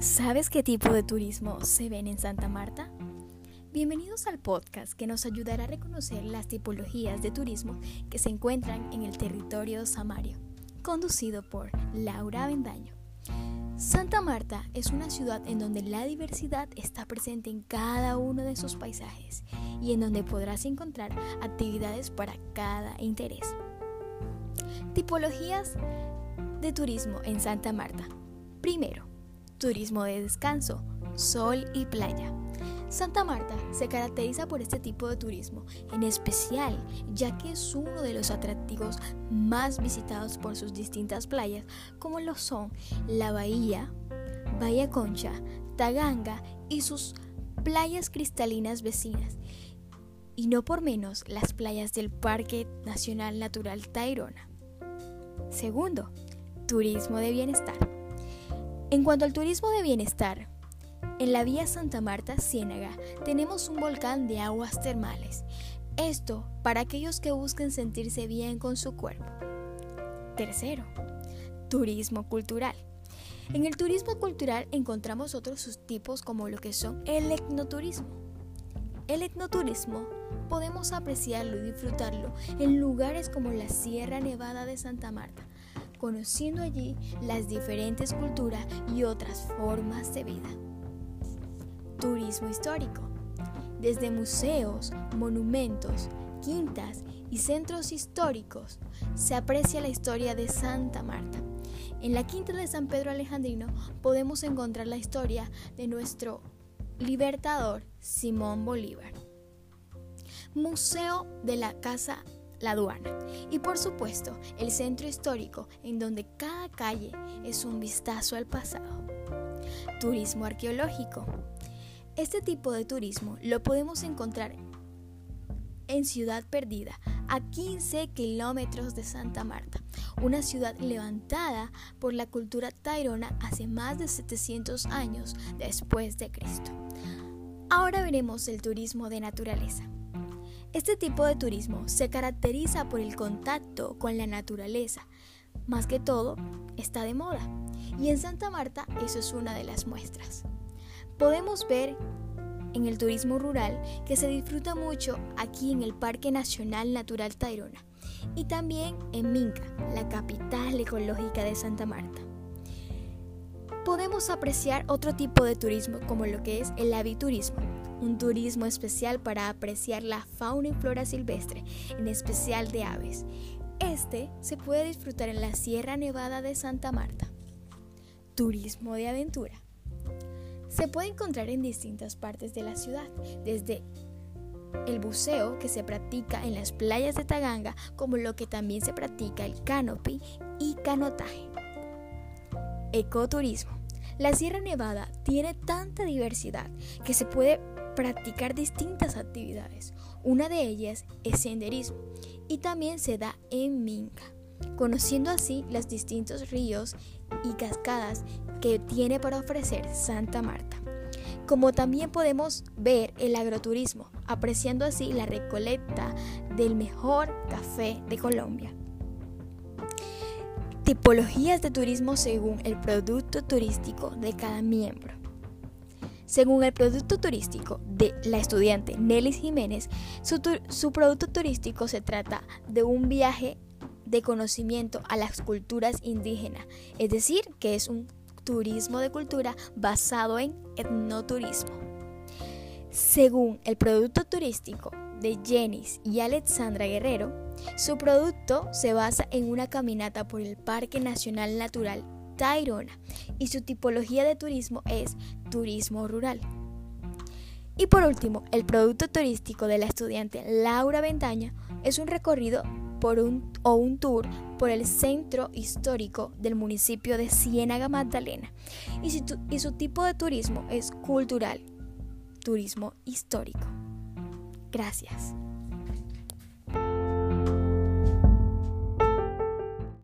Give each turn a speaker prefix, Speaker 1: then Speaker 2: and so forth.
Speaker 1: ¿Sabes qué tipo de turismo se ven en Santa Marta? Bienvenidos al podcast que nos ayudará a reconocer las tipologías de turismo que se encuentran en el territorio samario, conducido por Laura Avendaño. Santa Marta es una ciudad en donde la diversidad está presente en cada uno de sus paisajes y en donde podrás encontrar actividades para cada interés. Tipologías de turismo en Santa Marta. Primero, turismo de descanso, sol y playa. Santa Marta se caracteriza por este tipo de turismo, en especial ya que es uno de los atractivos más visitados por sus distintas playas, como lo son la Bahía, Bahía Concha, Taganga y sus playas cristalinas vecinas, y no por menos las playas del Parque Nacional Natural Tairona. Segundo, turismo de bienestar. En cuanto al turismo de bienestar, en la vía Santa Marta Ciénaga tenemos un volcán de aguas termales. Esto para aquellos que busquen sentirse bien con su cuerpo. Tercero, turismo cultural. En el turismo cultural encontramos otros subtipos como lo que son el etnoturismo. El etnoturismo podemos apreciarlo y disfrutarlo en lugares como la Sierra Nevada de Santa Marta, conociendo allí las diferentes culturas y otras formas de vida. Turismo histórico. Desde museos, monumentos, quintas y centros históricos se aprecia la historia de Santa Marta. En la quinta de San Pedro Alejandrino podemos encontrar la historia de nuestro libertador Simón Bolívar. Museo de la Casa la aduana y por supuesto el centro histórico en donde cada calle es un vistazo al pasado. Turismo arqueológico. Este tipo de turismo lo podemos encontrar en Ciudad Perdida, a 15 kilómetros de Santa Marta, una ciudad levantada por la cultura tairona hace más de 700 años después de Cristo. Ahora veremos el turismo de naturaleza. Este tipo de turismo se caracteriza por el contacto con la naturaleza. Más que todo, está de moda. Y en Santa Marta eso es una de las muestras. Podemos ver en el turismo rural que se disfruta mucho aquí en el Parque Nacional Natural Tayrona y también en Minca, la capital ecológica de Santa Marta. Podemos apreciar otro tipo de turismo como lo que es el aviturismo, un turismo especial para apreciar la fauna y flora silvestre, en especial de aves. Este se puede disfrutar en la Sierra Nevada de Santa Marta. Turismo de aventura. Se puede encontrar en distintas partes de la ciudad, desde el buceo que se practica en las playas de Taganga, como lo que también se practica el canopy y canotaje. Ecoturismo. La Sierra Nevada tiene tanta diversidad que se puede practicar distintas actividades. Una de ellas es senderismo y también se da en Minca, conociendo así los distintos ríos y cascadas que tiene para ofrecer Santa Marta. Como también podemos ver el agroturismo, apreciando así la recolecta del mejor café de Colombia. Tipologías de turismo según el producto turístico de cada miembro. Según el producto turístico de la estudiante Nelly Jiménez, su, producto turístico se trata de un viaje de conocimiento a las culturas indígenas, es decir, que es un turismo de cultura basado en etnoturismo. Según el producto turístico de Jenis y Alexandra Guerrero, su producto se basa en una caminata por el Parque Nacional Natural Tayrona y su tipología de turismo es turismo rural. Y por último, el producto turístico de la estudiante Laura Ventaña es un recorrido por un, o un tour por el centro histórico del municipio de Ciénaga Magdalena. Y y su tipo de turismo es cultural, turismo histórico. Gracias.